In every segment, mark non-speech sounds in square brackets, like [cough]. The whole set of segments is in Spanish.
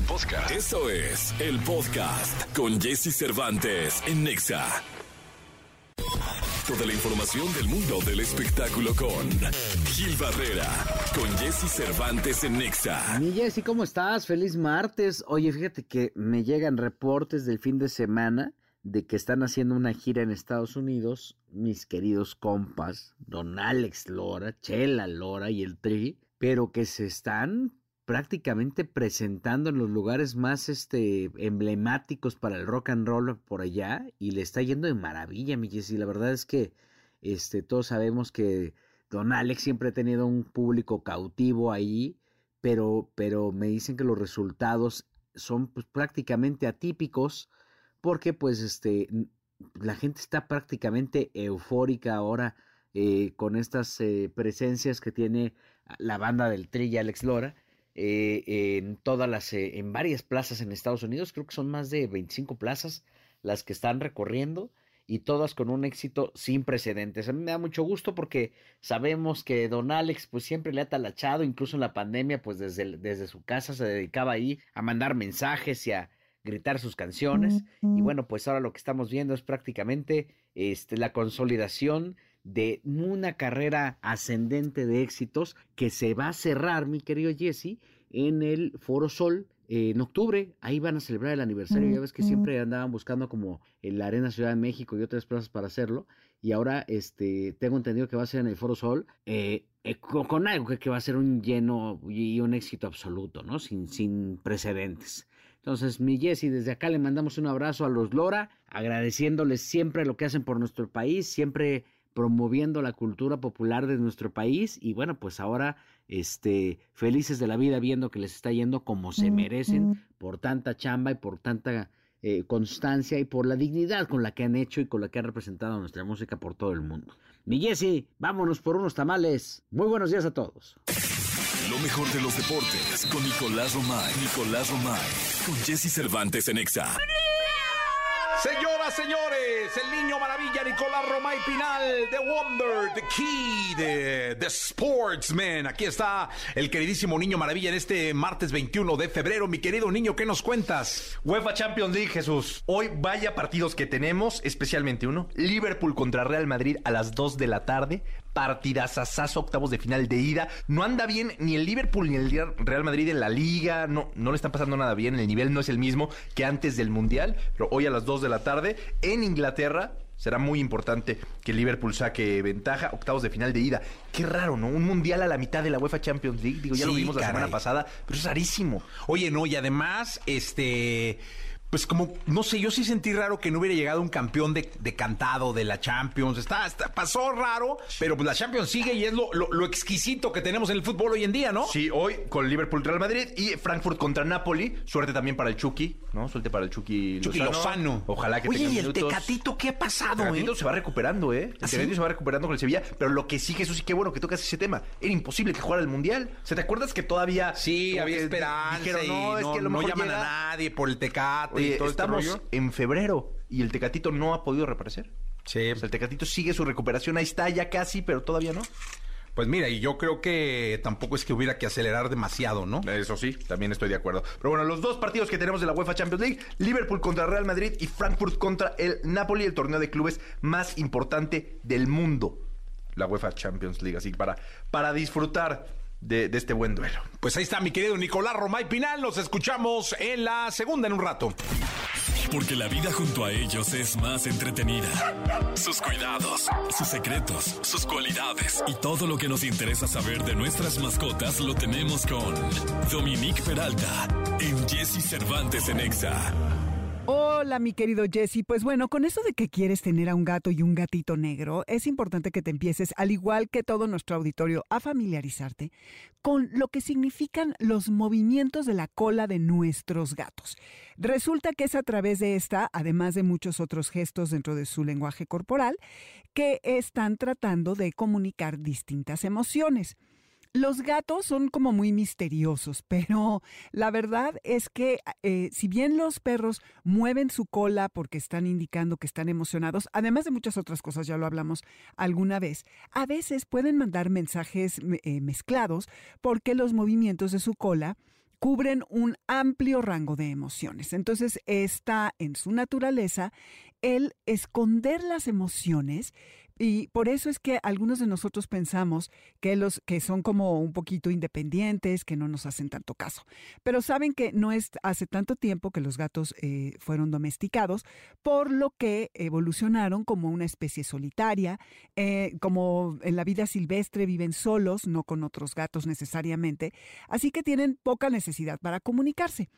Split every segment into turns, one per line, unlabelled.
podcast. Eso es el podcast con Jesse Cervantes en Nexa. Toda la información del mundo del espectáculo con Gil Barrera, con Jesse Cervantes en Nexa.
Mi Jesse, ¿cómo estás? Feliz martes. Oye, fíjate que me llegan reportes del fin de semana de que están haciendo una gira en Estados Unidos, mis queridos compas, don Alex Lora, Chela Lora y el Tri, pero que se están prácticamente presentando en los lugares más este emblemáticos para el rock and roll por allá y le está yendo de maravilla, mi Jessy. La verdad es que este todos sabemos que Don Alex siempre ha tenido un público cautivo ahí, pero pero me dicen que los resultados son pues, prácticamente atípicos porque pues este la gente está prácticamente eufórica ahora eh, con estas eh, presencias que tiene la banda del Tri Alex Lora eh, en todas las, eh, en varias plazas en Estados Unidos, creo que son más de 25 plazas las que están recorriendo y todas con un éxito sin precedentes. A mí me da mucho gusto porque sabemos que don Alex pues siempre le ha talachado, incluso en la pandemia pues desde, desde su casa se dedicaba ahí a mandar mensajes y a gritar sus canciones y bueno pues ahora lo que estamos viendo es prácticamente este, la consolidación de una carrera ascendente de éxitos que se va a cerrar, mi querido Jesse, en el Foro Sol en octubre. Ahí van a celebrar el aniversario. Ya ves que siempre andaban buscando como en la Arena Ciudad de México y otras plazas para hacerlo. Y ahora este tengo entendido que va a ser en el Foro Sol. Eh, eh, con, algo que, que, va a ser un lleno y un éxito absoluto, ¿no? Sin, sin precedentes. Entonces, mi Jesse, desde acá le mandamos un abrazo a los Lora, agradeciéndoles siempre lo que hacen por nuestro país, siempre promoviendo la cultura popular de nuestro país y bueno, pues ahora este felices de la vida viendo que les está yendo como se merecen por tanta chamba y por tanta eh, constancia y por la dignidad con la que han hecho y con la que han representado nuestra música por todo el mundo. Mi Jesse, vámonos por unos tamales. Muy buenos días a todos.
Lo mejor de los deportes con Nicolás Romay. Nicolás Romay. Con Jesse Cervantes en Exa.
Señores, el niño maravilla Nicolás Romay Pinal, The Wonder, The Key, The, the Sportsman. Aquí está el queridísimo niño maravilla en este martes 21 de febrero. Mi querido niño, ¿qué nos cuentas?
UEFA Champions League, Jesús. Hoy vaya partidos que tenemos, especialmente uno. Liverpool contra Real Madrid a las 2 de la tarde. Partidazazazo, octavos de final de ida. No anda bien ni el Liverpool ni el Real Madrid en la liga. No, no le están pasando nada bien. El nivel no es el mismo que antes del Mundial. Pero hoy a las 2 de la tarde en Inglaterra. Será muy importante que Liverpool saque ventaja. Octavos de final de ida. Qué raro, ¿no? Un mundial a la mitad de la UEFA Champions League. Digo, ya lo vimos la semana pasada, pero es rarísimo.
Oye, no, y además, este pues como, no sé, yo sí sentí raro que no hubiera llegado un campeón de, de cantado de la Champions. Está, pasó raro, pero pues la Champions sigue y es lo, lo, exquisito que tenemos en el fútbol hoy en día, ¿no?
Sí, hoy con Liverpool Real Madrid y Frankfurt contra Napoli. Suerte también para el Chucky, ¿no? Suerte para el Chucky
Chucky Lozano.
Ojalá que
Oye, ¿y el Tecatito qué ha pasado,
el Tecatito se va recuperando, ¿eh? El ¿Ah, Tecatito se va recuperando con el Sevilla, pero lo que sí, Jesús, sí qué bueno que tocas ese tema. Era imposible que jugara el Mundial. ¿Se te acuerdas que todavía...
Sí, había esperanza Dijeron, no, es que lo no llaman a nadie por el Tecate y todo este estamos
en febrero y el Tecatito no ha podido reaparecer. Sí. el Tecatito sigue su recuperación, ahí está ya casi, pero todavía no.
Pues mira, y yo creo que tampoco es que hubiera que acelerar demasiado, ¿no?
Eso sí, también estoy de acuerdo. Pero bueno, los dos partidos que tenemos de la UEFA Champions League, Liverpool contra Real Madrid y Frankfurt contra el Napoli, el torneo de clubes más importante del mundo. La UEFA Champions League, así para, para disfrutar de, de, este buen duelo.
Pues ahí está mi querido Nicolás Romay Pinal, los escuchamos en la segunda en un rato.
Porque la vida junto a ellos es más entretenida. Sus cuidados, sus secretos, sus cualidades y todo lo que nos interesa saber de nuestras mascotas lo tenemos con Dominique Peralta en Jesse Cervantes en Exa.
Hola, mi querido Jesse. Pues bueno, con eso de que quieres tener a un gato y un gatito negro, es importante que te empieces, al igual que todo nuestro auditorio, a familiarizarte con lo que significan los movimientos de la cola de nuestros gatos. Resulta que es a través de esta, además de muchos otros gestos dentro de su lenguaje corporal, que están tratando de comunicar distintas emociones. Los gatos son como muy misteriosos, pero la verdad es que eh, si bien los perros mueven su cola porque están indicando que están emocionados, además de muchas otras cosas, ya lo hablamos alguna vez, a veces pueden mandar mensajes eh, mezclados porque los movimientos de su cola cubren un amplio rango de emociones. Entonces está en su naturaleza el esconder las emociones y por eso es que algunos de nosotros pensamos que los que son como un poquito independientes, que no nos hacen tanto caso. Pero saben que no es hace tanto tiempo que los gatos eh, fueron domesticados, por lo que evolucionaron como una especie solitaria, eh, como en la vida silvestre viven solos, no con otros gatos necesariamente, así que tienen poca necesidad para comunicarse.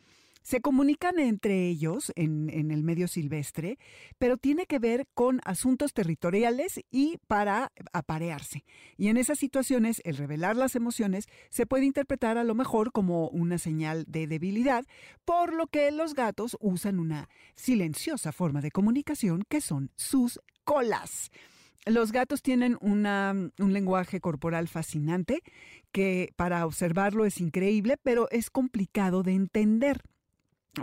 Se comunican entre ellos en, el medio silvestre, pero tiene que ver con asuntos territoriales y para aparearse. Y en esas situaciones, el revelar las emociones se puede interpretar a lo mejor como una señal de debilidad, por lo que los gatos usan una silenciosa forma de comunicación que son sus colas. Los gatos tienen un lenguaje corporal fascinante que para observarlo es increíble, pero es complicado de entender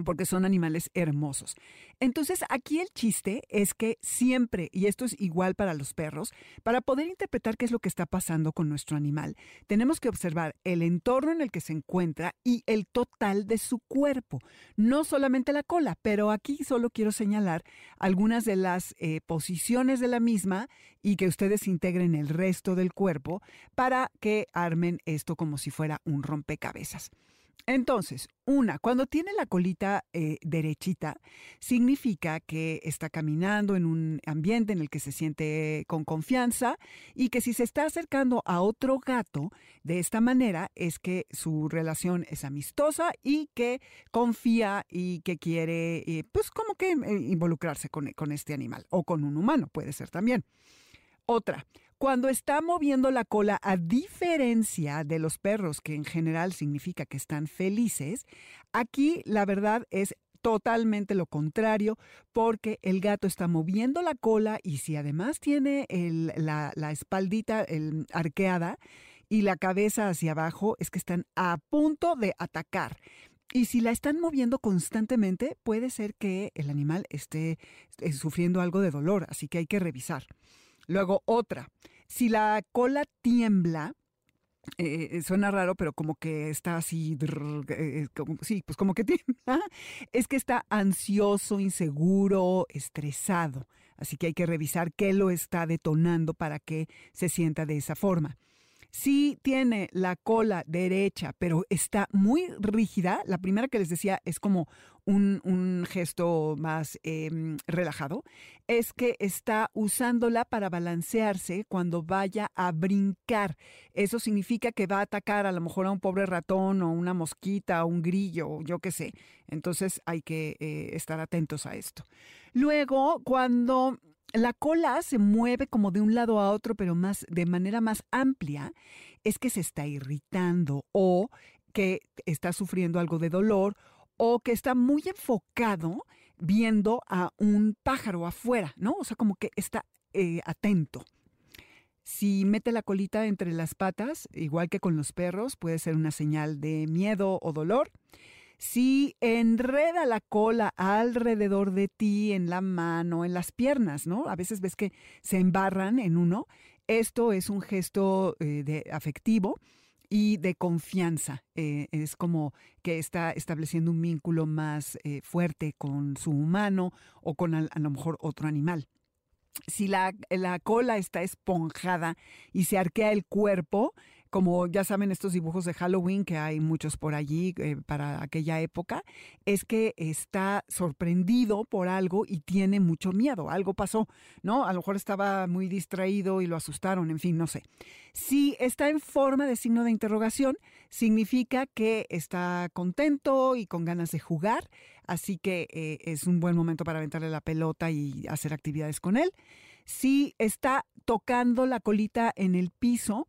porque son animales hermosos. Entonces, aquí el chiste es que siempre, y esto es igual para los perros, para poder interpretar qué es lo que está pasando con nuestro animal, tenemos que observar el entorno en el que se encuentra y el total de su cuerpo, no solamente la cola, pero aquí solo quiero señalar algunas de las eh, posiciones de la misma y que ustedes integren el resto del cuerpo para que armen esto como si fuera un rompecabezas. Entonces, una, cuando tiene la colita eh, derechita, significa que está caminando en un ambiente en el que se siente con confianza y que si se está acercando a otro gato de esta manera es que su relación es amistosa y que confía y que quiere, eh, pues como que eh, involucrarse con este animal o con un humano, puede ser también. Otra, cuando está moviendo la cola, a diferencia de los perros, que en general significa que están felices, aquí la verdad es totalmente lo contrario, porque el gato está moviendo la cola y si además tiene la, espaldita arqueada y la cabeza hacia abajo, es que están a punto de atacar. Y si la están moviendo constantemente, puede ser que el animal esté sufriendo algo de dolor, así que hay que revisar. Luego otra, si la cola tiembla, eh, eh, suena raro, pero como que está así, eh, sí, pues como que [laughs] tiembla, es que está ansioso, inseguro, estresado. Así que hay que revisar qué lo está detonando para que se sienta de esa forma. Si tiene la cola derecha, pero está muy rígida, la primera que les decía es como un, gesto más em, relajado, es que está usándola para balancearse cuando vaya a brincar. Eso significa que va a atacar a lo mejor a un pobre ratón o una mosquita o un grillo, yo qué sé. Entonces hay que eh, estar atentos a esto. Luego, cuando la cola se mueve como de un lado a otro, pero más de manera más amplia, es que se está irritando o que está sufriendo algo de dolor o que está muy enfocado viendo a un pájaro afuera, ¿no? O sea, como que está eh, atento. Si mete la colita entre las patas, igual que con los perros, puede ser una señal de miedo o dolor. Si enreda la cola alrededor de ti, en la mano, en las piernas, ¿no? A veces ves que se embarran en uno. Esto es un gesto eh, de afectivo y de confianza. Eh, es como que está estableciendo un vínculo más eh, fuerte con su humano o con a, lo mejor otro animal. Si la, la cola está esponjada y se arquea el cuerpo, como ya saben estos dibujos de Halloween, que hay muchos por allí eh, para aquella época, es que está sorprendido por algo y tiene mucho miedo. Algo pasó, ¿no? A lo mejor estaba muy distraído y lo asustaron, en fin, no sé. Si está en forma de signo de interrogación, significa que está contento y con ganas de jugar, así que eh, es un buen momento para aventarle la pelota y hacer actividades con él. Si está tocando la colita en el piso,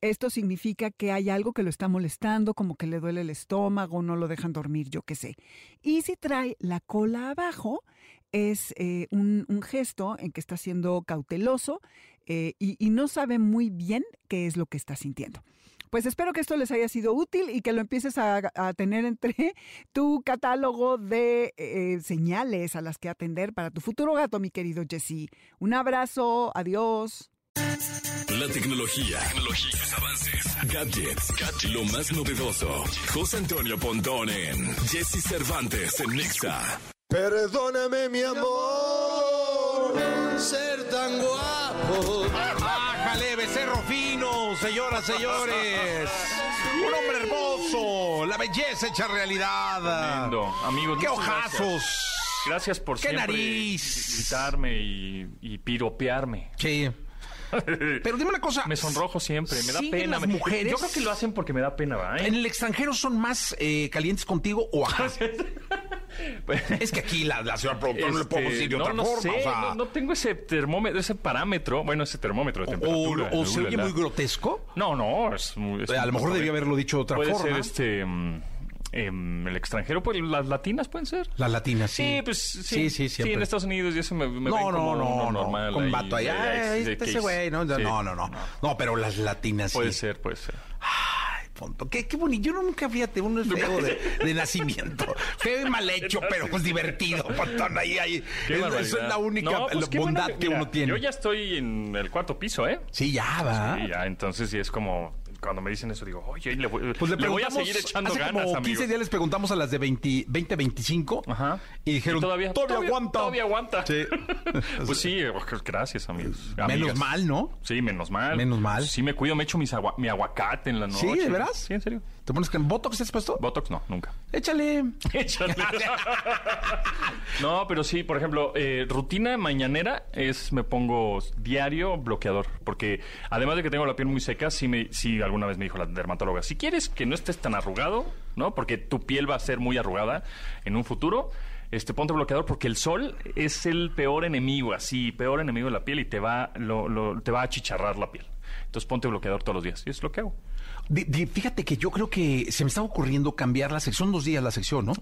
esto significa que hay algo que lo está molestando, como que le duele el estómago, no lo dejan dormir, yo qué sé. Y si trae la cola abajo, es eh, un, gesto en que está siendo cauteloso eh, y, no sabe muy bien qué es lo que está sintiendo. Pues espero que esto les haya sido útil y que lo empieces a, tener entre [laughs] tu catálogo de eh, señales a las que atender para tu futuro gato, mi querido Jesse. Un abrazo, adiós.
La tecnología, tecnología, sus avances, gadgets, lo más novedoso. José Antonio Pontón en Jesse Cervantes en Nexa.
Perdóname, mi amor, ser tan guapo.
¡Bájale, becerro fino, señoras, señores! Un hombre hermoso, la belleza hecha realidad.
Lindo. Amigos,
¡Qué
gracias.
ojazos!
Gracias por
¡Qué
siempre
nariz!
invitarme y, y piropearme.
Sí. [laughs] Pero dime una cosa.
Me sonrojo siempre, me da
¿siguen
pena.
las mujeres?
Yo creo que lo hacen porque me da pena, ¿va?
¿En el extranjero son más eh, calientes contigo o acá? [laughs] es que aquí la, la señora productora no le podemos
Este,
decir de
no,
otra
no
forma.
sé,
o sea,
no, no tengo ese termómetro, ese parámetro, bueno, ese termómetro de
o,
temperatura.
o se oye
la,
muy grotesco.
No, no, es, es
A lo mejor debía
de-
haberlo dicho de otra
Puede
forma.
ser este... mm, em, el extranjero, pues las latinas pueden ser.
Las latinas, sí.
Sí, pues sí.
Sí, sí, siempre.
en Estados Unidos ya se me, me
no,
ven
no,
como
no, no,
normal.
con vato
de
este ese güey, no,
Sí.
no, no, no. No, pero las latinas
Puede
sí.
ser, puede ser.
Ay, punto. Qué, qué bonito. Yo nunca, fíjate, uno es feo de, de nacimiento. [laughs] Qué mal hecho, pero pues divertido. Pontón, ahí, ahí.
Qué
Es-. Eso la única
No, pues
bondad que
mira,
uno tiene.
Yo ya estoy en el cuarto piso, ¿eh?
Sí, ya va.
Sí, ya, entonces sí es como cuando me dicen eso digo, oye, le voy,
Pues le,
le voy a seguir echando
hace
ganas,
como
amigo.
15 días les preguntamos a las de 20, 20 25
Ajá.
y dijeron,
todavía,
aguanta.
Todavía aguanta.
Sí. [laughs]
pues sí, gracias, amigos.
Menos
Amigas.
mal, ¿no?
Sí, menos mal.
Menos mal.
Sí, me cuido, me echo mis agua- mi aguacate en la noche.
¿Sí, de veras?
Sí, en serio.
¿Te pones que en Botox estás puesto?
Botox no, nunca.
Échale. [laughs]
Échale. no, pero sí, por ejemplo, eh, rutina mañanera es me pongo diario bloqueador, porque además de que tengo la piel muy seca, sí, me, sí alguna vez me dijo la dermatóloga, si quieres que no estés tan arrugado, ¿no? Porque tu piel va a ser muy arrugada en un futuro. Este, ponte bloqueador porque el sol es el peor enemigo, así, peor enemigo de la piel y te va, lo, lo- te va a achicharrar la piel. Entonces ponte bloqueador todos los días y es lo que hago.
Fíjate que yo creo que se me está ocurriendo cambiar la sección, dos días la sección, ¿no?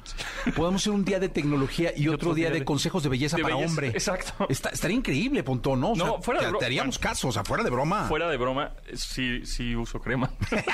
Podemos hacer un día de tecnología y otro día de consejos de belleza
de
para
belleza,
hombre.
exacto.
Está- estaría increíble, Pontón, ¿no? O
No,
sea,
fuera de
te-
bro-
te haríamos
bueno.
caso, o sea, fuera de broma.
Fuera de broma, sí, sí uso crema. [laughs]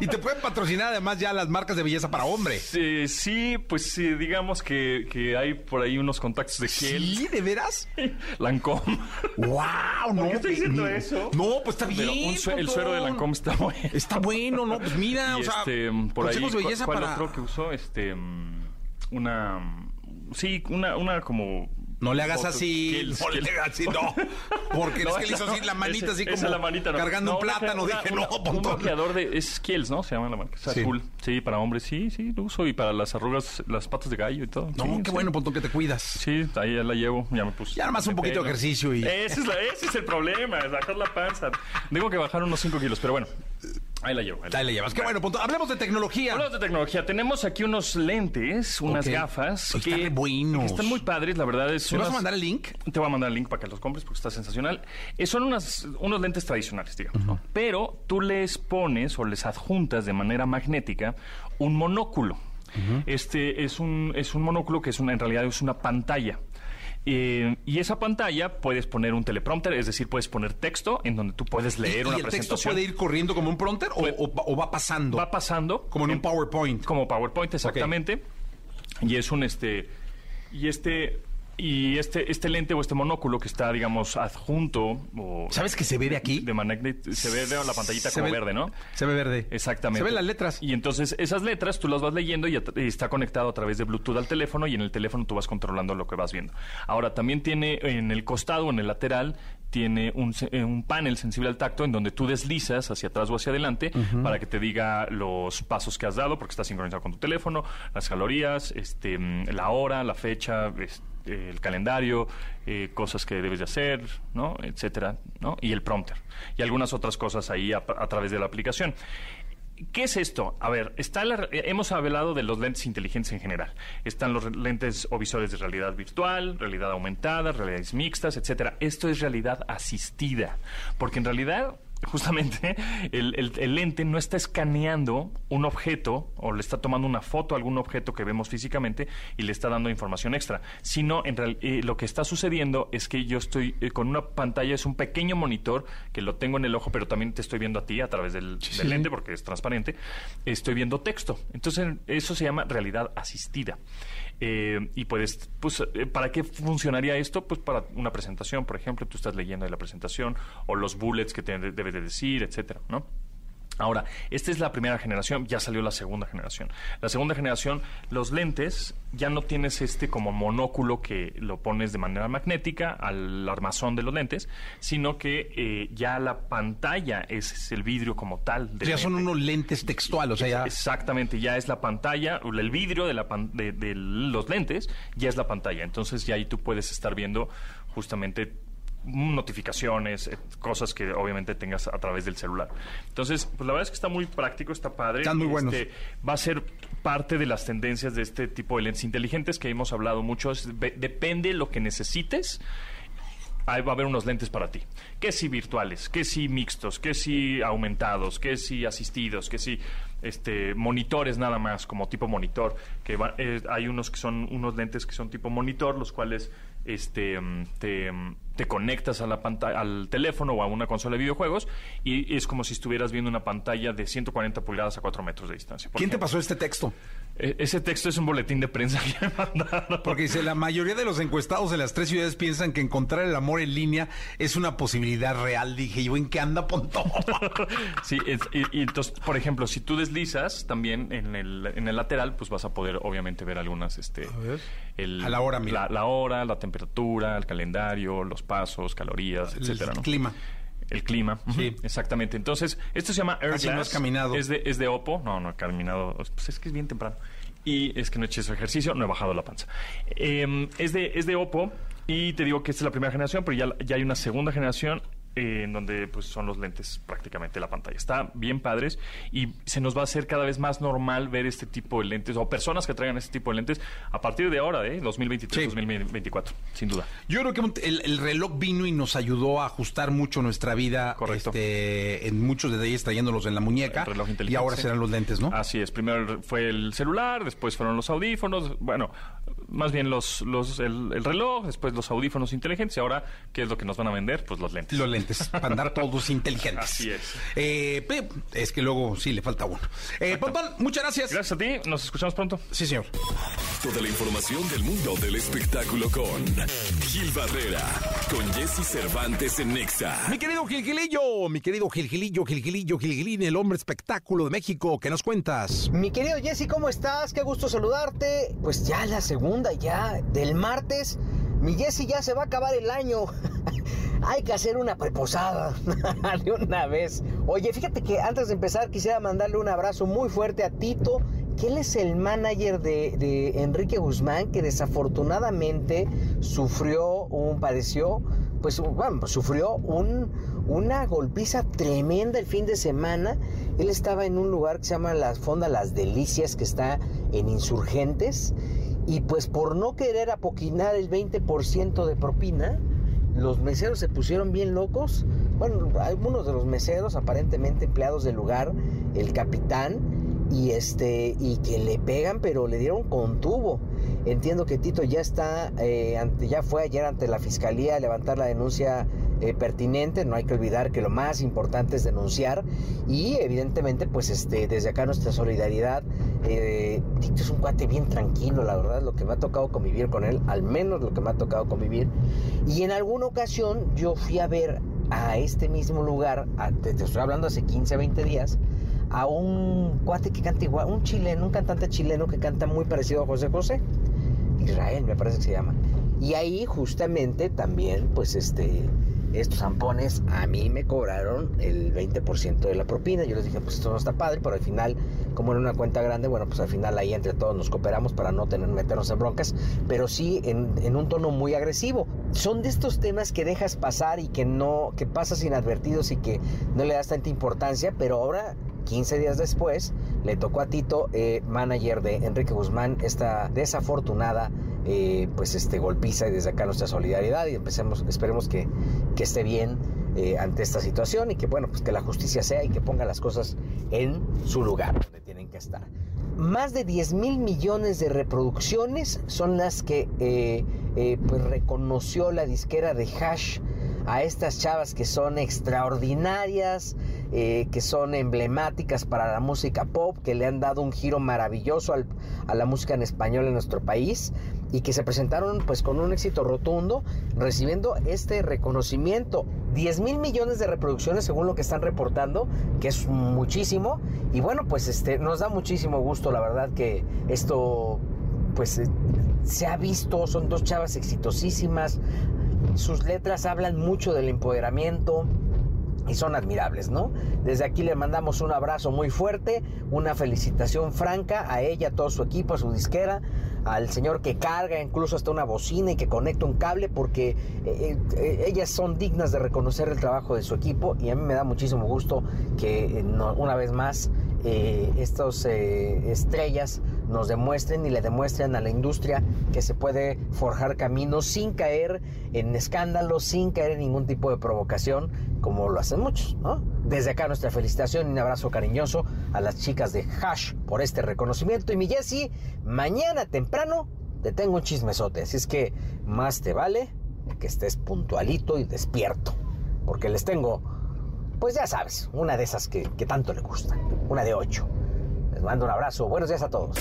Y te pueden patrocinar además ya las marcas de belleza para hombre.
Sí, sí, pues sí, digamos que, que hay por ahí unos contactos de gel.
¿Sí? ¿De veras? [laughs]
Lancome.
¡Wow! No,
qué estoy diciendo
ni-
eso?
No, pues está
Pero
bien.
un el suero de Lancome está bueno.
Está bueno, ¿no? Pues mira,
Y
o sea,
este, por ahí,
belleza
¿cuál
para...
otro que usó? Este, mm, una, mm, sí, una, una como...
No le hagas así,
skills,
no le hagas así, no. Porque [laughs]
No,
es que le hizo así la manita, así como
la manita, no.
cargando un
No,
plátano.
una-
Dije,
una-
no,
Un bloqueador de... Es Skills, ¿no? Se llama la marca.
Sí.
azul. Sí, para hombres. Sí, sí, lo uso. Y para las arrugas, las patas de gallo y todo.
No,
Sí,
qué
sí.
bueno, Pontón, que te cuidas.
Sí, ahí ya la llevo, ya me puse.
Ya nada más un poquito de ejercicio y-
Ese es, la- ese es el problema, es bajar la panza. Tengo que bajar unos 5 kilos, pero bueno, ahí la llevo. ahí la
Ahí le llevas. Qué bueno, Pontón. Hablemos de tecnología.
Hablamos de tecnología. Tenemos aquí unos lentes, unas gafas.
Están re buenos.
que están muy padres, la verdad. Es
¿Me vas a
unas-
mandar el link?
Te voy a mandar el link para que los compres porque está sensacional. Eh, son unas, unos lentes tradicionales, digamos, ¿no? Pero tú les pones o les adjuntas de manera magnética un monóculo. Este es un, es un monóculo que es una, en realidad es una pantalla. Eh, y esa pantalla puedes poner un teleprompter, es decir, puedes poner texto en donde tú puedes leer
¿Y
una
el texto puede ir corriendo como un prompter o va pasando?
Va pasando.
Como en un PowerPoint.
Como PowerPoint, exactamente. Y es un este. Y este. Y este, este lente o este monóculo que está, digamos, adjunto o
¿Sabes que se ve de aquí?
de magnet, se ve de la pantallita
Se
como
ve-
verde, ¿no?
Se ve verde.
Exactamente.
Se ven las letras.
Y entonces esas letras tú las vas leyendo y, está conectado a través de Bluetooth al teléfono y en el teléfono tú vas controlando lo que vas viendo. Ahora, también tiene en el costado, en el lateral, tiene un, eh, un panel sensible al tacto en donde tú deslizas hacia atrás o hacia adelante para que te diga los pasos que has dado porque está sincronizado con tu teléfono, las calorías, este, mm, la hora, la fecha, es- eh, el calendario, eh, cosas que debes de hacer, ¿no? etcétera, ¿no? Y el prompter. Y algunas otras cosas ahí a, través de la aplicación. ¿Qué es esto? A ver, está la- eh, hemos hablado de los lentes inteligentes en general. Están los lentes o visores de realidad virtual, realidad aumentada, realidades mixtas, etcétera. Esto es realidad asistida, porque en realidad justamente el, el- el lente no está escaneando un objeto o le está tomando una foto a algún objeto que vemos físicamente y le está dando información extra, sino en real- eh, lo que está sucediendo es que yo estoy eh, con una pantalla, es un pequeño monitor que lo tengo en el ojo, pero también te estoy viendo a ti a través del, del lente porque es transparente, estoy viendo texto. Entonces eso se llama realidad asistida. Eh, y puedes, pues, eh, ¿para qué funcionaría esto? Pues para una presentación, por ejemplo, tú estás leyendo la presentación o los bullets que te debes de decir, etcétera, ¿no? Ahora, esta es la primera generación, ya salió la segunda generación. La segunda generación, los lentes, ya no tienes este como monóculo que lo pones de manera magnética al armazón de los lentes, sino que eh, ya la pantalla es, el vidrio como tal.
ya son unos lentes textuales, o sea, ya...
Exactamente, ya es la pantalla, el vidrio de, la de, de los lentes ya es la pantalla. Entonces ya ahí tú puedes estar viendo justamente notificaciones, eh, cosas que obviamente tengas a través del celular. Entonces, pues la verdad es que está muy práctico, está padre.
Están muy buenos.
Este, va a ser parte de las tendencias de este tipo de lentes inteligentes que hemos hablado mucho. depende lo que necesites. Ahí va a haber unos lentes para ti. Que si virtuales, que si mixtos, que si aumentados, que si asistidos, que si este monitores nada más, como tipo monitor. Que eh, hay unos que son unos lentes que son tipo monitor, los cuales este, mm, te, mm, te, conectas a la pantalla, al teléfono o a una consola de videojuegos y es como si estuvieras viendo una pantalla de 140 pulgadas a 4 metros de distancia.
¿Quién te pasó este texto?
E, ese texto es un boletín de prensa [laughs] que mandaron.
Porque dice, la mayoría de los encuestados en las tres ciudades piensan que encontrar el amor en línea es una posibilidad real. Dije, ¿yo en qué anda, Ponto? [laughs]
sí, y, entonces, por ejemplo, si tú deslizas también en el, en el lateral, pues vas a poder obviamente ver algunas... Este,
a la hora,
mira. La, hora, la temperatura, el calendario, los pasos, calorías, etcétera.
El clima.
El clima, sí. exactamente. Entonces, esto se llama Air
no has caminado.
Es de, es de Oppo. No, no he caminado. Pues es que es bien temprano. Y es que no he hecho ese ejercicio, no he bajado la panza. Em, es, de, es de Oppo. Y te digo que esta es la primera generación, pero ya, ya hay una segunda generación en donde pues son los lentes prácticamente la pantalla. Está bien padres y se nos va a hacer cada vez más normal ver este tipo de lentes o personas que traigan este tipo de lentes a partir de ahora, ¿eh? 2023, 2024, sin duda.
Yo creo que el, reloj vino y nos ayudó a ajustar mucho nuestra vida
Correcto.
Este, en muchos de ellos trayéndolos en la muñeca. reloj y ahora serán los lentes, ¿no?
Así es. Primero fue el celular, después fueron los audífonos. Bueno, más bien los, los el, reloj, después los audífonos inteligentes y ahora, ¿qué es lo que nos van a vender? Pues los lentes.
Los lentes, [laughs] para andar todos inteligentes.
Así es.
Eh, es que luego sí le falta uno. Eh, Pontón, muchas gracias.
Gracias a ti, nos escuchamos pronto.
Sí, señor.
Toda la información del mundo del espectáculo con Gil Barrera, con Jesse Cervantes en Nexa.
Mi querido Gilgilillo, mi querido Gilgilillo, Gilgilillo, Gilgilín, el hombre espectáculo de México, ¿qué nos cuentas?
Mi querido Jesse, ¿cómo estás? Qué gusto saludarte. Pues ya la segunda ya del martes. Mi Jesse ya se va a acabar el año. [laughs] Hay que hacer una preposada [laughs] de una vez. Oye, fíjate que antes de empezar quisiera mandarle un abrazo muy fuerte a Tito, que él es el manager de, Enrique Guzmán, que desafortunadamente sufrió un, padeció, pues, bueno, sufrió un, una golpiza tremenda el fin de semana. Él estaba en un lugar que se llama la Fonda Las Delicias, que está en Insurgentes y pues por no querer apoquinar el 20% de propina, los meseros se pusieron bien locos. Bueno, algunos de los meseros, aparentemente empleados del lugar, el capitán, y este y que le pegan pero le dieron con tubo entiendo que Tito ya está eh, ante, ya fue ayer ante la fiscalía a levantar la denuncia eh, pertinente. No hay que olvidar que lo más importante es denunciar y evidentemente pues este, desde acá nuestra solidaridad. Eh, es un cuate bien tranquilo, la verdad, lo que me ha tocado convivir con él, al menos lo que me ha tocado convivir. Y en alguna ocasión yo fui a ver a este mismo lugar, te, estoy hablando hace 15, 20 días, a un cuate que canta igual, un chileno, un cantante chileno que canta muy parecido a José José. Israel me parece que se llama. Y ahí justamente también, pues este, estos zampones a mí me cobraron el 20% de la propina. Yo les dije, pues esto no está padre, pero al final, como en una cuenta grande, bueno, pues al final ahí entre todos nos cooperamos para no tener meternos en broncas, pero sí en, en un tono muy agresivo. Son de estos temas que dejas pasar y que no, que pasas inadvertidos y que no le das tanta importancia, pero ahora 15 días después le tocó a Tito, eh, manager de Enrique Guzmán, esta desafortunada eh, pues este golpiza y desde acá nuestra solidaridad y empecemos, esperemos que, que esté bien eh, ante esta situación y que bueno, pues que la justicia sea y que ponga las cosas en su lugar donde tienen que estar. Más de 10 mil millones de reproducciones son las que pues reconoció la disquera de Hash a estas chavas que son extraordinarias, eh, que son emblemáticas para la música pop, que le han dado un giro maravilloso a la música en español en nuestro país y que se presentaron pues con un éxito rotundo recibiendo este reconocimiento. 10 mil millones de reproducciones según lo que están reportando que es muchísimo. Y bueno pues este nos da muchísimo gusto la verdad que esto pues eh, se ha visto. Son dos chavas exitosísimas. Sus letras hablan mucho del empoderamiento y son admirables, ¿no? Desde aquí le mandamos un abrazo muy fuerte, una felicitación franca a ella, a todo su equipo, a su disquera, al señor que carga incluso hasta una bocina y que conecta un cable, porque eh, eh, ellas son dignas de reconocer el trabajo de su equipo y a mí me da muchísimo gusto que eh, una vez más eh, estas eh, estrellas nos demuestren y le demuestren a la industria que se puede forjar camino sin caer en escándalos, sin caer en ningún tipo de provocación, como lo hacen muchos. Desde acá nuestra felicitación y un abrazo cariñoso a las chicas de Hash por este reconocimiento. Y mi Jessy, mañana temprano te tengo un chismesote, así es que más te vale que estés puntualito y despierto, porque les tengo, pues ya sabes, una de esas que, tanto le gustan, una de ocho. Mando un abrazo, buenos días a todos.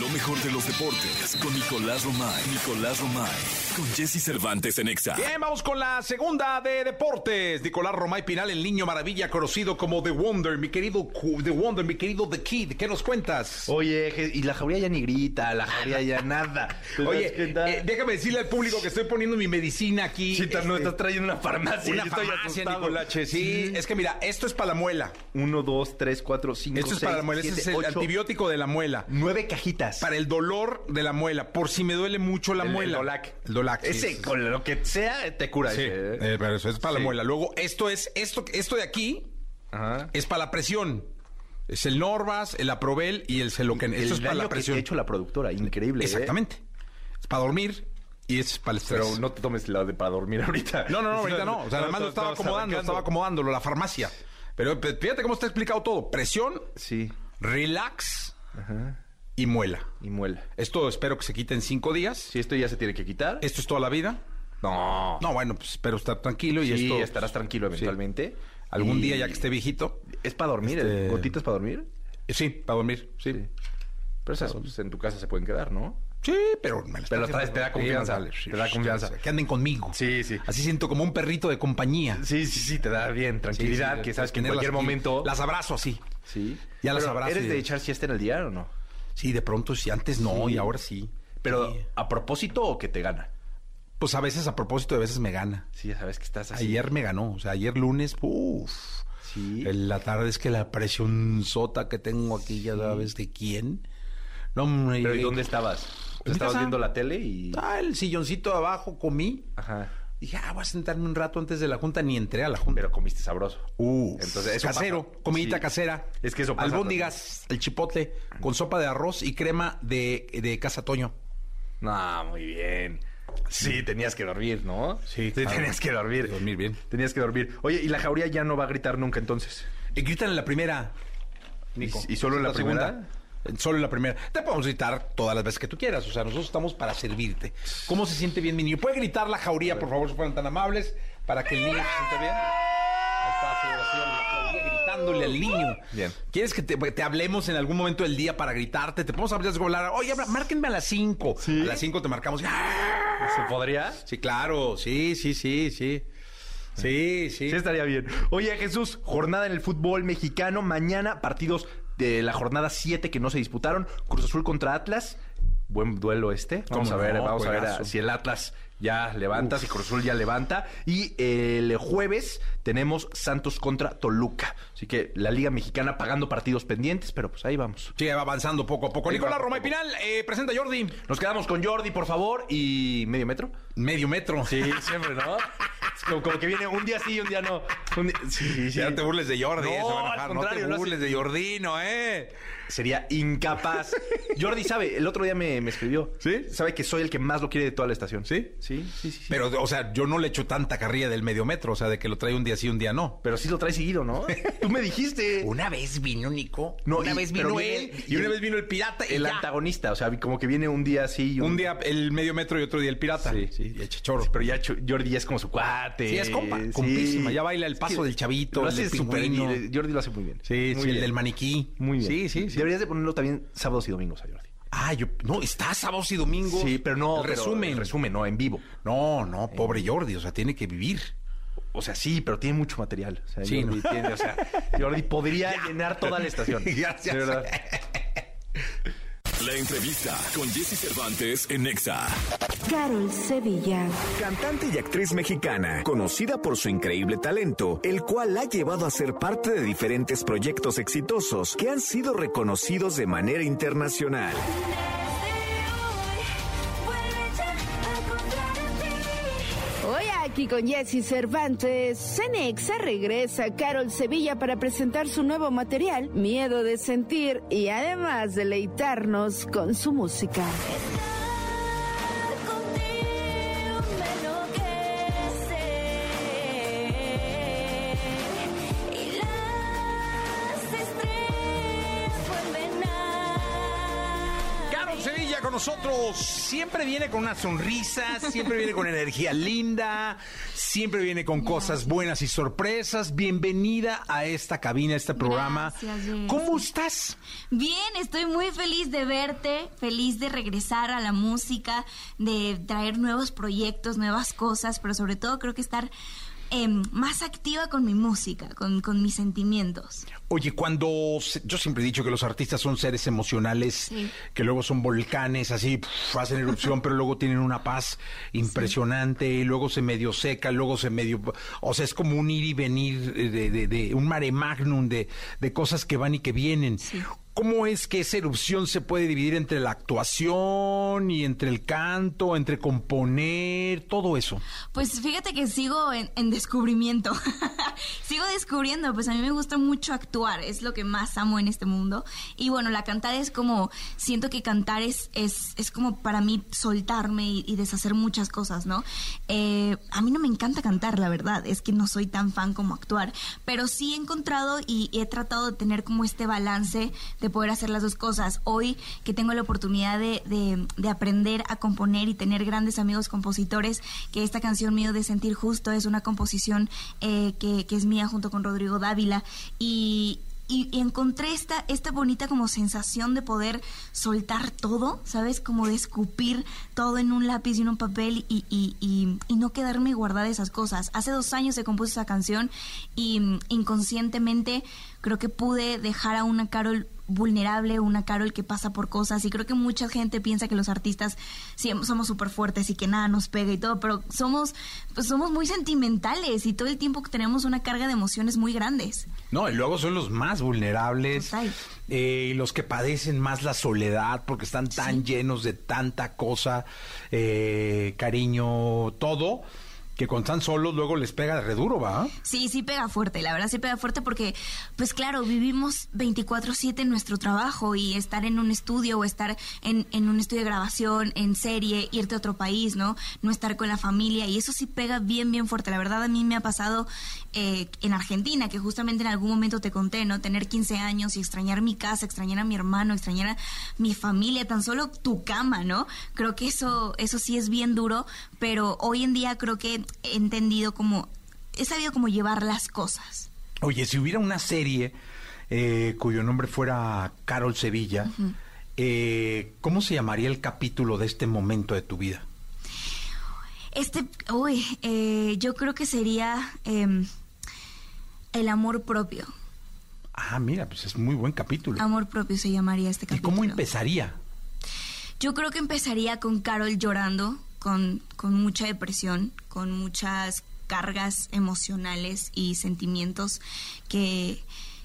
Lo mejor de los deportes con Nicolás Romay. Nicolás Romay. Con Jesse Cervantes en Exa.
Bien, vamos con la segunda de deportes. Nicolás Romay Pinal, el niño maravilla conocido como The Wonder. Mi querido The Wonder, mi querido The Kid. ¿Qué nos cuentas?
Oye, y la jauría ya ni grita, la jauría ya nada. ¿Te das [laughs]
Oye, eh, déjame decirle al público que estoy poniendo mi medicina aquí.
Sí, no
este,
estás trayendo una farmacia.
una farmacia,
asustado.
Nicolache. Sí, es que mira, esto es para la muela.
Uno, dos, tres, cuatro, cinco,
Esto es para la muela. Este
siete,
es el
ocho,
antibiótico de la muela.
Nueve cajitas.
Para el dolor de la muela. Por si me duele mucho la
El- el
muela.
Dolac.
El Dolac.
Ese,
sí, sí.
con lo que sea, te cura.
Sí,
ese, ¿eh?
eh, pero eso es para la muela. Luego, esto es, esto, esto de aquí
Ajá.
es para la presión. Es el Norvas, el Aprovel y el Celoquen.
El
Esto es para la
que
presión.
ha hecho la productora, increíble. ¿eh?
Exactamente. Es para dormir y es para el estrés.
Pero no te tomes la de para dormir [laughs] ahorita.
No, no, no, ahorita no. [laughs] O sea, además lo estaba acomodando, estaba acomodándolo, la farmacia. Pero pe- fíjate cómo está explicado todo. Presión,
Sí.
Relax y muela.
Y muela.
Esto espero que se quite en cinco días.
Si esto ya se tiene que quitar.
Esto es toda la vida.
No.
No, bueno, pues espero estar tranquilo y
sí,
esto...
estarás tranquilo eventualmente.
Algún
Y-
día ya que esté viejito.
¿Es para dormir?
Este-.
¿Gotitas para dormir?
eh, Sí, para dormir, sí.
Sí. Pero esas pues, en tu casa se pueden quedar, ¿no?
Sí, pero me las
Pero
traje
traes- te da confianza, te da confianza.
Que anden conmigo.
Sí, sí.
Así siento como un perrito de compañía.
Sí, sí, sí, te da bien, tranquilidad,
Sí, sí,
que sabes que en cualquier momento...
Las abrazo así.
Sí.
Ya las abrazo
¿Eres de echar siesta en el día o no?
Sí, de pronto sí. Antes no
Sí.
y ahora sí.
Pero,
Sí.
¿a propósito o que te gana?
Pues a veces a propósito, de veces me gana.
Sí, ya sabes que estás así.
Ayer me ganó. O sea, ayer lunes, uff.
Sí.
En la tarde es que la presión sota que tengo aquí, ya sabes de quién. No, hombre,
¿Pero y dónde estabas? ¿Estabas
casa.
viendo la tele y...?
Ah, el silloncito de abajo, comí.
Ajá.
Dije, ah, voy a sentarme un rato antes de la junta. Ni entré a la junta.
Pero comiste sabroso.
Uh,
Entonces, eso
casero,
pasa.
comidita
Sí.
casera.
Es que eso pasa
Albóndigas, el chipotle, con sopa de arroz y crema de, de Casa Toño.
No, muy bien. Sí, tenías que dormir, ¿no?
Sí, claro.
tenías que dormir.
Dormir bien.
Tenías que dormir. Oye, ¿y la jauría ya no va a gritar nunca entonces?
Y gritan en la primera, Nico.
¿Y- y solo en la primera?
segunda. Solo en la primera. Te podemos gritar todas las veces que tú quieras. O sea, nosotros estamos para servirte. ¿Cómo se siente bien mi niño? ¿Puede gritar la jauría, por favor, si fueran tan amables, para que el niño se sienta bien? Ahí está, señora, señora, la jauría gritándole al niño.
Bien.
¿Quieres que te, te hablemos en algún momento del día para gritarte? Te podemos hablar, hablar oye, habla- márquenme a las 5. A las 5 te marcamos. ¡Ah!
¿Se podría?
Sí, claro. Sí, sí, sí, sí. Sí, sí.
Sí, estaría bien. Oye, Jesús, jornada en el fútbol mexicano. Mañana, partidos de la jornada 7 que no se disputaron. Cruz Azul contra Atlas. Buen duelo este. Vamos a
¿Cómo
ver,
no?
vamos a ver a- si el Atlas ya levanta, si Cruz Azul ya levanta. Y el jueves tenemos Santos contra Toluca. Así que la Liga Mexicana pagando partidos pendientes, pero pues ahí vamos.
Sí, va avanzando poco a poco.
Ahí
Nicolás
va,
Roma y Pinal, eh, presenta a Jordi.
Nos quedamos con Jordi, por favor, y medio metro.
Medio metro.
Sí, siempre, ¿no? Es como, como que viene un día sí y un día no. Un día- sí, sí.
Ya no te burles de Jordi.
No,
a
al
no te
no
burles de Jordino, ¿eh?
Sería incapaz. Jordi sabe, el otro día me, me escribió.
¿Sí?
Sabe que soy el que más lo quiere de toda la estación.
¿Sí?
Sí, sí, sí. sí.
Pero, o sea, yo no le echo tanta carrilla del medio metro, o sea, de que lo trae un día sí, un día no.
Pero sí lo trae seguido, ¿no? [laughs] Tú me dijiste.
Una vez vino Nico,
No,
una
y-
vez vino él,
y
y una
el-
vez vino el pirata y
El
ya.
antagonista, o sea, como que viene un día así y
Un día el medio metro y otro día el pirata.
Sí.
sí y echa chorro.
Pero ya Jordi ya es como su cuate.
Sí, es compa,
Sí.
compísima. Ya baila el
Es
paso
que
del chavito,
Lo
el
hace súper bien. Jordi lo hace muy bien.
Sí,
muy
sí, el
bien.
del maniquí.
Muy bien.
Sí, sí, sí.
Deberías de ponerlo también sábados y domingos a Jordi.
Ah, yo, no, está sábados y domingos.
Sí, pero no.
El resumen.
el resumen, no, en vivo.
No, no, pobre Jordi, o sea, tiene que vivir.
O sea, sí, pero tiene mucho material. O sea,
Sí,
Jordi,
¿no?
tiene, o sea, Jordi podría [laughs] llenar toda la estación. [laughs]
Gracias.
De verdad.
La entrevista con Jesse Cervantes en Nexa.
Carol Sevilla.
Cantante y actriz mexicana, conocida por su increíble talento, el cual la ha llevado a ser parte de diferentes proyectos exitosos que han sido reconocidos de manera internacional.
Aquí con Jesse Cervantes, Cenexa regresa Carol Sevilla para presentar su nuevo material, Miedo de Sentir, y además deleitarnos con su música.
Nosotros. Siempre viene con una sonrisa, siempre viene con energía linda, siempre viene con cosas buenas y sorpresas. Bienvenida a esta cabina, a este programa.
Gracias.
¿Cómo estás?
Bien, estoy muy feliz de verte, feliz de regresar a la música, de traer nuevos proyectos, nuevas cosas, pero sobre todo creo que estar em, más activa con mi música, con, con mis sentimientos.
Oye, cuando yo siempre he dicho que los artistas son seres emocionales,
Sí.
que luego son volcanes, así hacen erupción, [laughs] pero luego tienen una paz impresionante, y luego se medio seca, luego se medio, o sea, es como un ir y venir eh, de, de- de un mare magnum de, de cosas que van y que vienen. ¿Cómo es que esa erupción se puede dividir entre la actuación y entre el canto, entre componer, todo eso?
Pues fíjate que sigo en, en descubrimiento. [laughs] sigo descubriendo, pues a mí me gusta mucho actuar, es lo que más amo en este mundo. Y bueno, la cantar es como, siento que cantar es, es, es como para mí soltarme y, y deshacer muchas cosas, ¿no? Eh, a mí no me encanta cantar, la verdad, es que no soy tan fan como actuar, pero sí he encontrado y he tratado de tener como este balance de poder hacer las dos cosas. Hoy que tengo la oportunidad de, de- de aprender a componer y tener grandes amigos compositores, que esta canción mío de Sentir Justo es una composición eh, que, que es mía junto con Rodrigo Dávila y, y- y encontré esta, esta bonita como sensación de poder soltar todo, ¿sabes? Como de escupir todo en un lápiz y en un papel y, y- y- y no quedarme guardada esas cosas. Hace dos años se compuso esa canción y mm, inconscientemente creo que pude dejar a una Carol vulnerable, una Carol que pasa por cosas y creo que mucha gente piensa que los artistas sí, somos súper fuertes y que nada nos pega y todo, pero somos, pues somos muy sentimentales y todo el tiempo tenemos una carga de emociones muy grandes.
No, y luego son los más vulnerables, eh, y los que padecen más la soledad porque están tan llenos de tanta cosa, eh, cariño, todo, que cuando están solos luego les pega re duro, ¿va?
Sí, sí pega fuerte, la verdad sí pega fuerte porque, pues claro, vivimos 24/7 en nuestro trabajo y estar en un estudio o estar en, en un estudio de grabación, en serie, irte a otro país, ¿no? No estar con la familia y eso sí pega bien, bien fuerte. La verdad a mí me ha pasado eh, en Argentina, que justamente en algún momento te conté, ¿no? Tener 15 años y extrañar mi casa, extrañar a mi hermano, extrañar a mi familia, tan solo tu cama, ¿no? Creo que eso, eso sí es bien duro, pero hoy en día creo que entendido como he sabido cómo llevar las cosas.
Oye, si hubiera una serie eh, cuyo nombre fuera Carol Sevilla, eh, ¿cómo se llamaría el capítulo de este momento de tu vida?
Este, uy, eh, yo creo que sería em, el amor propio.
Ah, mira, pues es muy buen capítulo.
Amor propio se llamaría este
¿Y
capítulo.
cómo empezaría?
Yo creo que empezaría con Carol llorando, con, con mucha depresión, con muchas cargas emocionales y sentimientos que,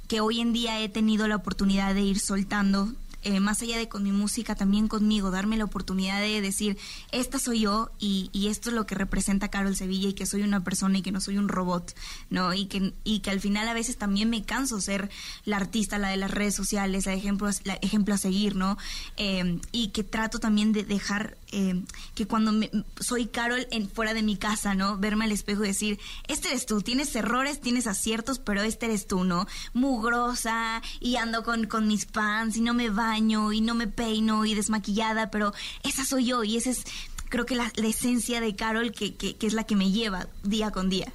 que hoy en día he tenido la oportunidad de ir soltando. eh, más allá de con mi música, también conmigo, darme la oportunidad de decir, esta soy yo y, y esto es lo que representa Carol Sevilla y que soy una persona y que no soy un robot, ¿no? Y que, y que al final a veces también me canso ser la artista, la de las redes sociales, la ejemplo, ejemplo a seguir, ¿no? Eh, y que trato también de dejar eh, que cuando me- soy Carol en, fuera de mi casa, ¿no? Verme al espejo y decir, este eres tú, tienes errores, tienes aciertos, pero este eres tú, ¿no? Mugrosa y ando con, con mis fans y no me baño y no me peino y desmaquillada, pero esa soy yo y esa es creo que la, esencia de Carol que, que, que es la que me lleva día con día.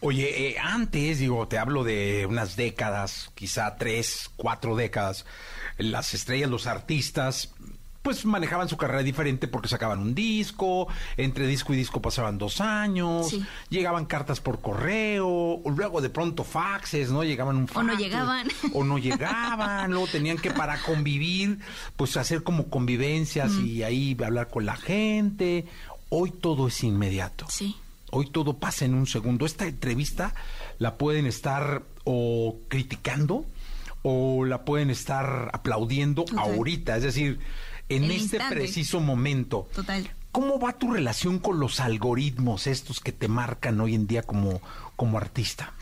Oye, eh, antes, digo, te hablo de unas décadas, quizá tres, cuatro décadas, las estrellas, los artistas, pues manejaban su carrera diferente porque sacaban un disco, entre disco y disco pasaban dos años,
Sí.
llegaban cartas por correo, luego de pronto faxes, ¿no? Llegaban un
O no
fax,
llegaban.
O no llegaban, luego tenían que para convivir, pues hacer como convivencias y ahí hablar con la gente. Hoy todo es inmediato.
Sí.
Hoy todo pasa en un segundo. Esta entrevista la pueden estar o criticando o la pueden estar aplaudiendo ahorita, es decir, en este
instante.
preciso momento.
Total.
¿Cómo va tu relación con los algoritmos estos que te marcan hoy en día como, como artista?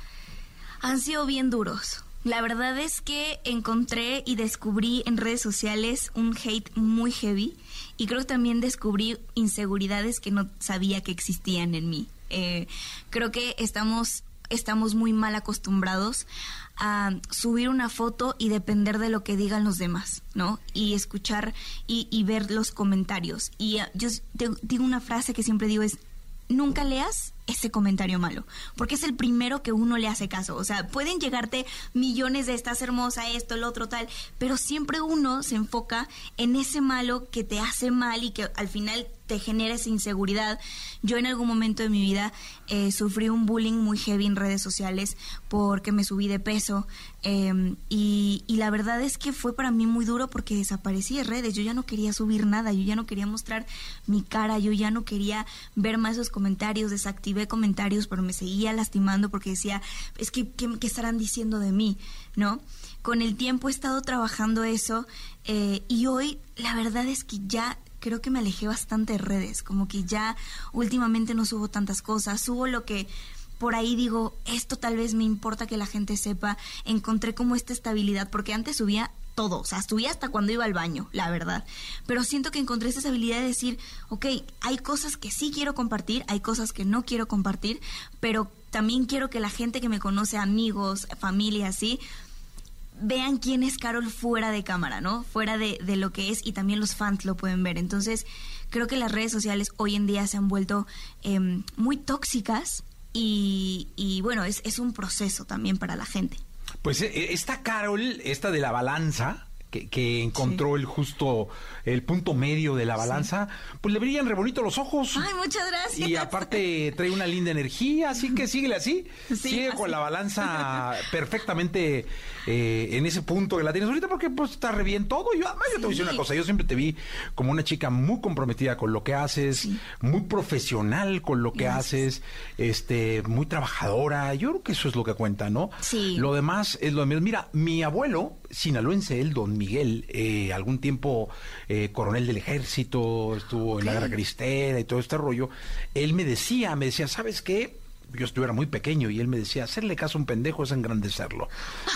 Han sido bien duros. La verdad es que encontré y descubrí en redes sociales un hate muy heavy y creo que también descubrí inseguridades que no sabía que existían en mí. Eh, creo que estamos, estamos muy mal acostumbrados a subir una foto y depender de lo que digan los demás, ¿no? Y escuchar y, y ver los comentarios. Y ah, yo digo una frase que siempre digo es, nunca leas ese comentario malo, porque es el primero que uno le hace caso. O sea, pueden llegarte millones de estás hermosa, esto, el otro, tal, pero siempre uno se enfoca en ese malo que te hace mal y que al final te genera esa inseguridad. Yo en algún momento de mi vida eh, sufrí un bullying muy heavy en redes sociales porque me subí de peso eh, y, y la verdad es que fue para mí muy duro porque desaparecí de redes. Yo ya no quería subir nada, yo ya no quería mostrar mi cara, yo ya no quería ver más esos comentarios, desactivé comentarios, pero me seguía lastimando porque decía, es que, ¿qué, qué estarán diciendo de mí? ¿No? Con el tiempo he estado trabajando eso eh, y hoy la verdad es que ya creo que me alejé bastante de redes, como que ya últimamente no subo tantas cosas, subo lo que por ahí digo, esto tal vez me importa que la gente sepa, encontré como esta estabilidad, porque antes subía todo, o sea, subía hasta cuando iba al baño, la verdad. Pero siento que encontré esa habilidad de decir, ok, hay cosas que sí quiero compartir, hay cosas que no quiero compartir, pero también quiero que la gente que me conoce, amigos, familia, así, vean quién es Carol fuera de cámara, ¿no? Fuera de, lo que es y también los fans lo pueden ver. Entonces, creo que las redes sociales hoy en día se han vuelto em, muy tóxicas y, bueno, es un proceso también para la gente.
Pues eh, esta Carol, esta de la balanza, que, que encontró el justo, el punto medio de la balanza, pues le brillan re bonito los ojos.
Ay, muchas gracias.
Y aparte trae una linda energía, así que síguele así. [laughs]
Sí,
Sigue con la balanza [laughs] perfectamente eh, en ese punto que la tienes ahorita, porque pues está re bien todo. Yo, además, yo te voy a decir una cosa, yo siempre te vi como una chica muy comprometida con lo que haces, muy profesional con lo que haces, este, muy trabajadora. Yo creo que eso es lo que cuenta, ¿no?
Sí.
Lo demás es lo de. Mira, mi abuelo, sinaloense, él, don Miguel, eh, algún tiempo eh, coronel del ejército, estuvo en la guerra cristera y todo este rollo, él me decía, me decía, ¿sabes qué? Yo estuviera muy pequeño y él me decía, hacerle caso a un pendejo es engrandecerlo.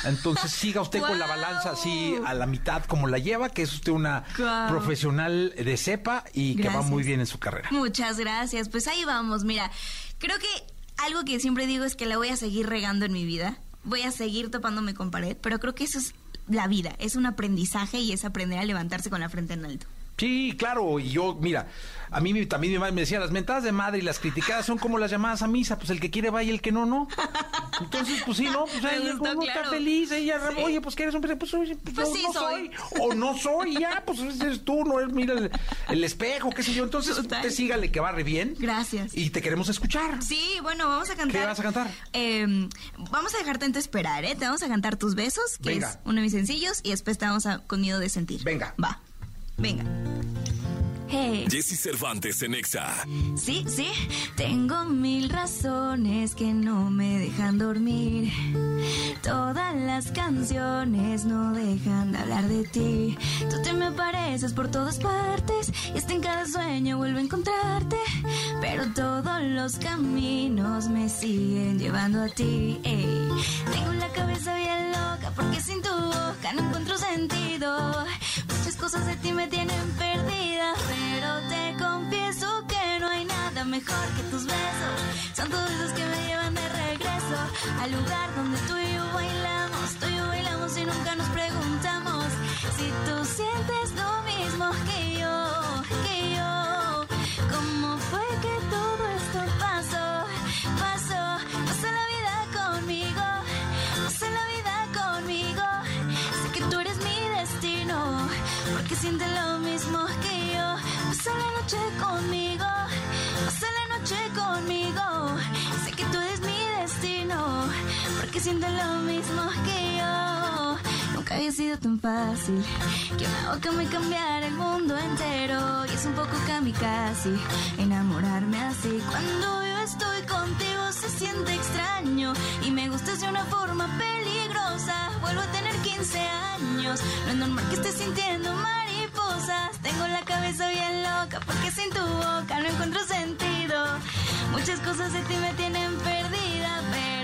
Entonces [laughs] siga usted con la balanza así a la mitad como la lleva, que es usted una profesional de cepa y que va muy bien en su carrera.
Muchas gracias. Pues ahí vamos. Mira, creo que algo que siempre digo es que la voy a seguir regando en mi vida. Voy a seguir topándome con pared, pero creo que eso es la vida. Es un aprendizaje y es aprender a levantarse con la frente en alto.
Sí, claro, y yo, mira, a mí también mi madre me decía, las mentadas de madre y las criticadas son como las llamadas a misa, pues el que quiere va y el que no, no. Entonces, pues sí, ¿no? Pues ella
gustó,
uno está
claro.
feliz, ella,
Sí.
oye, pues que eres un pues, pues,
Pues sí,
no
soy.
soy. o no soy, ya, pues eres tú, no es, mira el, el espejo, qué sé yo. Entonces,
Total.
usted sígale que va re bien.
Gracias.
Y te queremos escuchar.
Sí, bueno, vamos a cantar.
¿Qué vas a cantar?
Eh, vamos a dejarte tanto esperar, ¿eh? Te vamos a cantar Tus Besos, que
Venga.
es uno de mis sencillos, y después te vamos a Con Miedo de Sentir.
Venga.
Va. Venga. Hey.
Jesse Cervantes en Exa.
Sí, sí, tengo mil razones que no me dejan dormir. Todas las canciones no dejan de hablar de ti. Tú te me apareces por todas partes y hasta en cada sueño vuelvo a encontrarte. Pero todos los caminos me siguen llevando a ti. Ey, Tengo la cabeza bien loca porque sin tu boca no encuentro sentido. Cosas de ti me tienen perdida, pero te confieso que no hay nada mejor que tus besos. Son tus besos que me llevan de regreso al lugar donde tú sientes lo mismo que yo. Nunca había sido tan fácil que una boca me cambiara el mundo entero. Y es un poco kamikaze enamorarme así. Cuando yo estoy contigo se siente extraño y me gustas de una forma peligrosa. Vuelvo a tener 15 años. No es normal que estés sintiendo mariposas. Tengo la cabeza bien loca porque sin tu boca no encuentro sentido. Muchas cosas de ti me tienen perdida,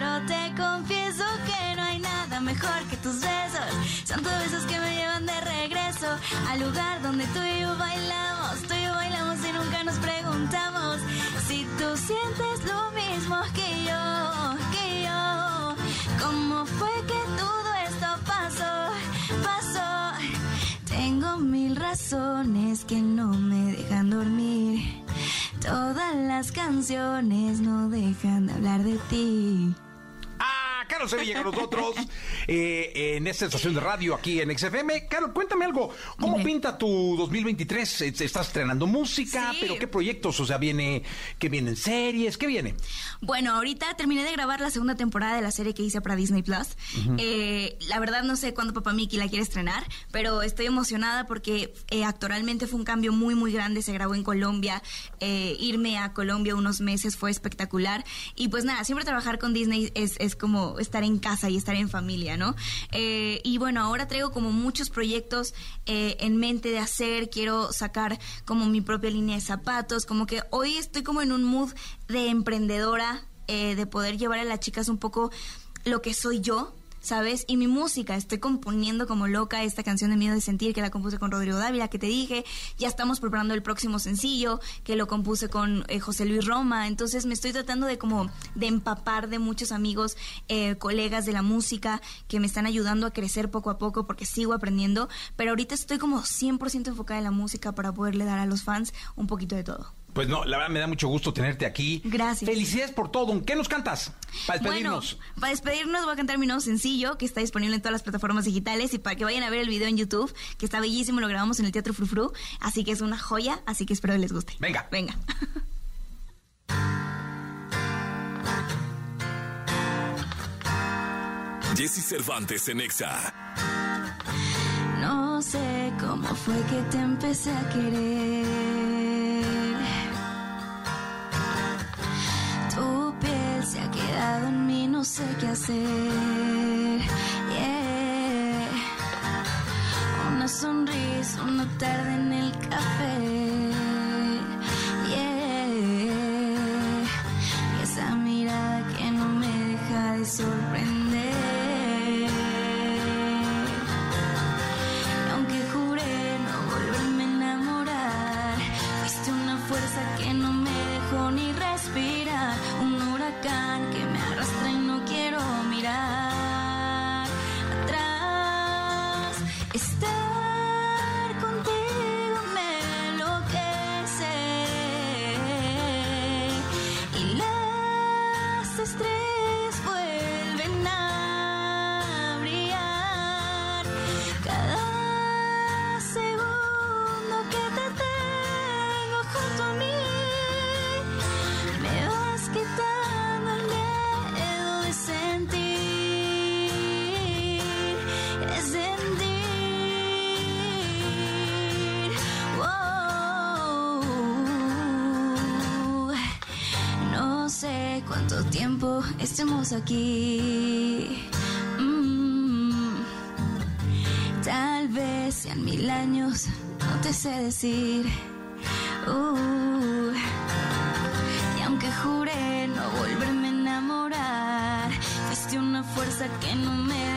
pero te confieso que no hay nada mejor que tus besos. Son tus besos que me llevan de regreso al lugar donde tú y yo bailamos. Tú y yo bailamos y nunca nos preguntamos si tú sientes lo mismo que yo, que yo. ¿Cómo fue que todo esto pasó? Pasó. Tengo mil razones que no me dejan dormir. Todas las canciones no dejan de hablar de ti.
Carol Sevilla con nosotros eh, en esta estación de radio aquí en XFM. Carol, cuéntame algo. ¿Cómo
Dime.
pinta tu 2023? Eh, ¿Estás estrenando música?
Sí.
¿Pero qué proyectos? O sea, viene, ¿qué vienen series? ¿Qué viene?
Bueno, ahorita terminé de grabar la segunda temporada de la serie que hice para Disney Plus. Eh, la verdad no sé cuándo Papá Mickey la quiere estrenar, pero estoy emocionada porque eh, actoralmente fue un cambio muy muy grande. Se grabó en Colombia. Irme a Colombia unos meses fue espectacular. Y pues nada, siempre trabajar con Disney es, es como estar en casa y estar en familia, ¿no? Eh, y bueno, ahora traigo como muchos proyectos eh, en mente de hacer. Quiero sacar como mi propia línea de zapatos. Como que hoy estoy como en un mood de emprendedora, eh, de poder llevar a las chicas un poco lo que soy yo. ¿Sabes? Y mi música, estoy componiendo como loca esta canción de Miedo de Sentir que la compuse con Rodrigo Dávila, que te dije. Ya estamos preparando el próximo sencillo, que lo compuse con eh, José Luis Roma. Entonces me estoy tratando de como de empapar de muchos amigos, eh, colegas de la música que me están ayudando a crecer poco a poco porque sigo aprendiendo. Pero ahorita estoy como 100% enfocada en la música para poderle dar a los fans un poquito de todo.
Pues no, la verdad me da mucho gusto tenerte aquí.
Gracias.
Felicidades por todo. ¿Qué nos cantas? Para despedirnos.
Bueno, para despedirnos voy a cantar mi nuevo sencillo que está disponible en todas las plataformas digitales y para que vayan a ver el video en YouTube, que está bellísimo, lo grabamos en el Teatro Frufru, así que es una joya, así que espero que les guste.
Venga.
Venga. [laughs]
Jesse Cervantes en Exa.
No sé cómo fue que te empecé a querer. En mí, no sé qué hacer. Una sonrisa, una tarde en el café. Estemos aquí. Mm. Tal vez sean mil años, no te sé decir. Uh. Y aunque juré no volverme a enamorar, fuiste una fuerza que no me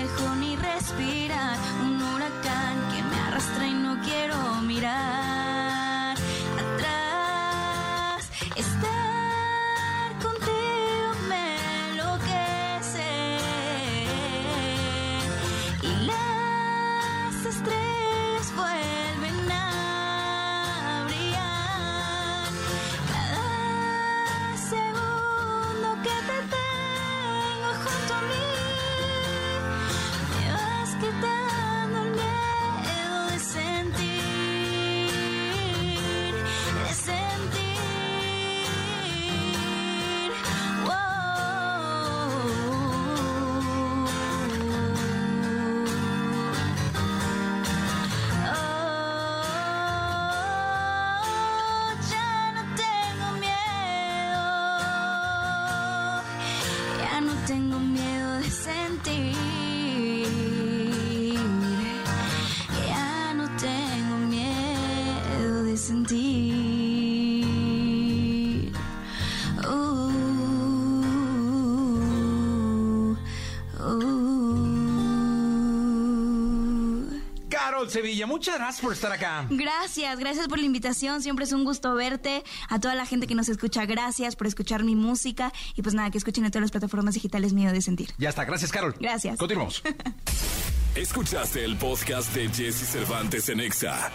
Carol Sevilla, muchas gracias por estar acá.
Gracias, gracias por la invitación. Siempre es un gusto verte. A toda la gente que nos escucha, gracias por escuchar mi música. Y pues nada, que escuchen en todas las plataformas digitales Miedo de Sentir.
Ya está, gracias Carol.
Gracias.
Continuamos. [laughs]
Escuchaste el podcast de Jesse Cervantes en Exa.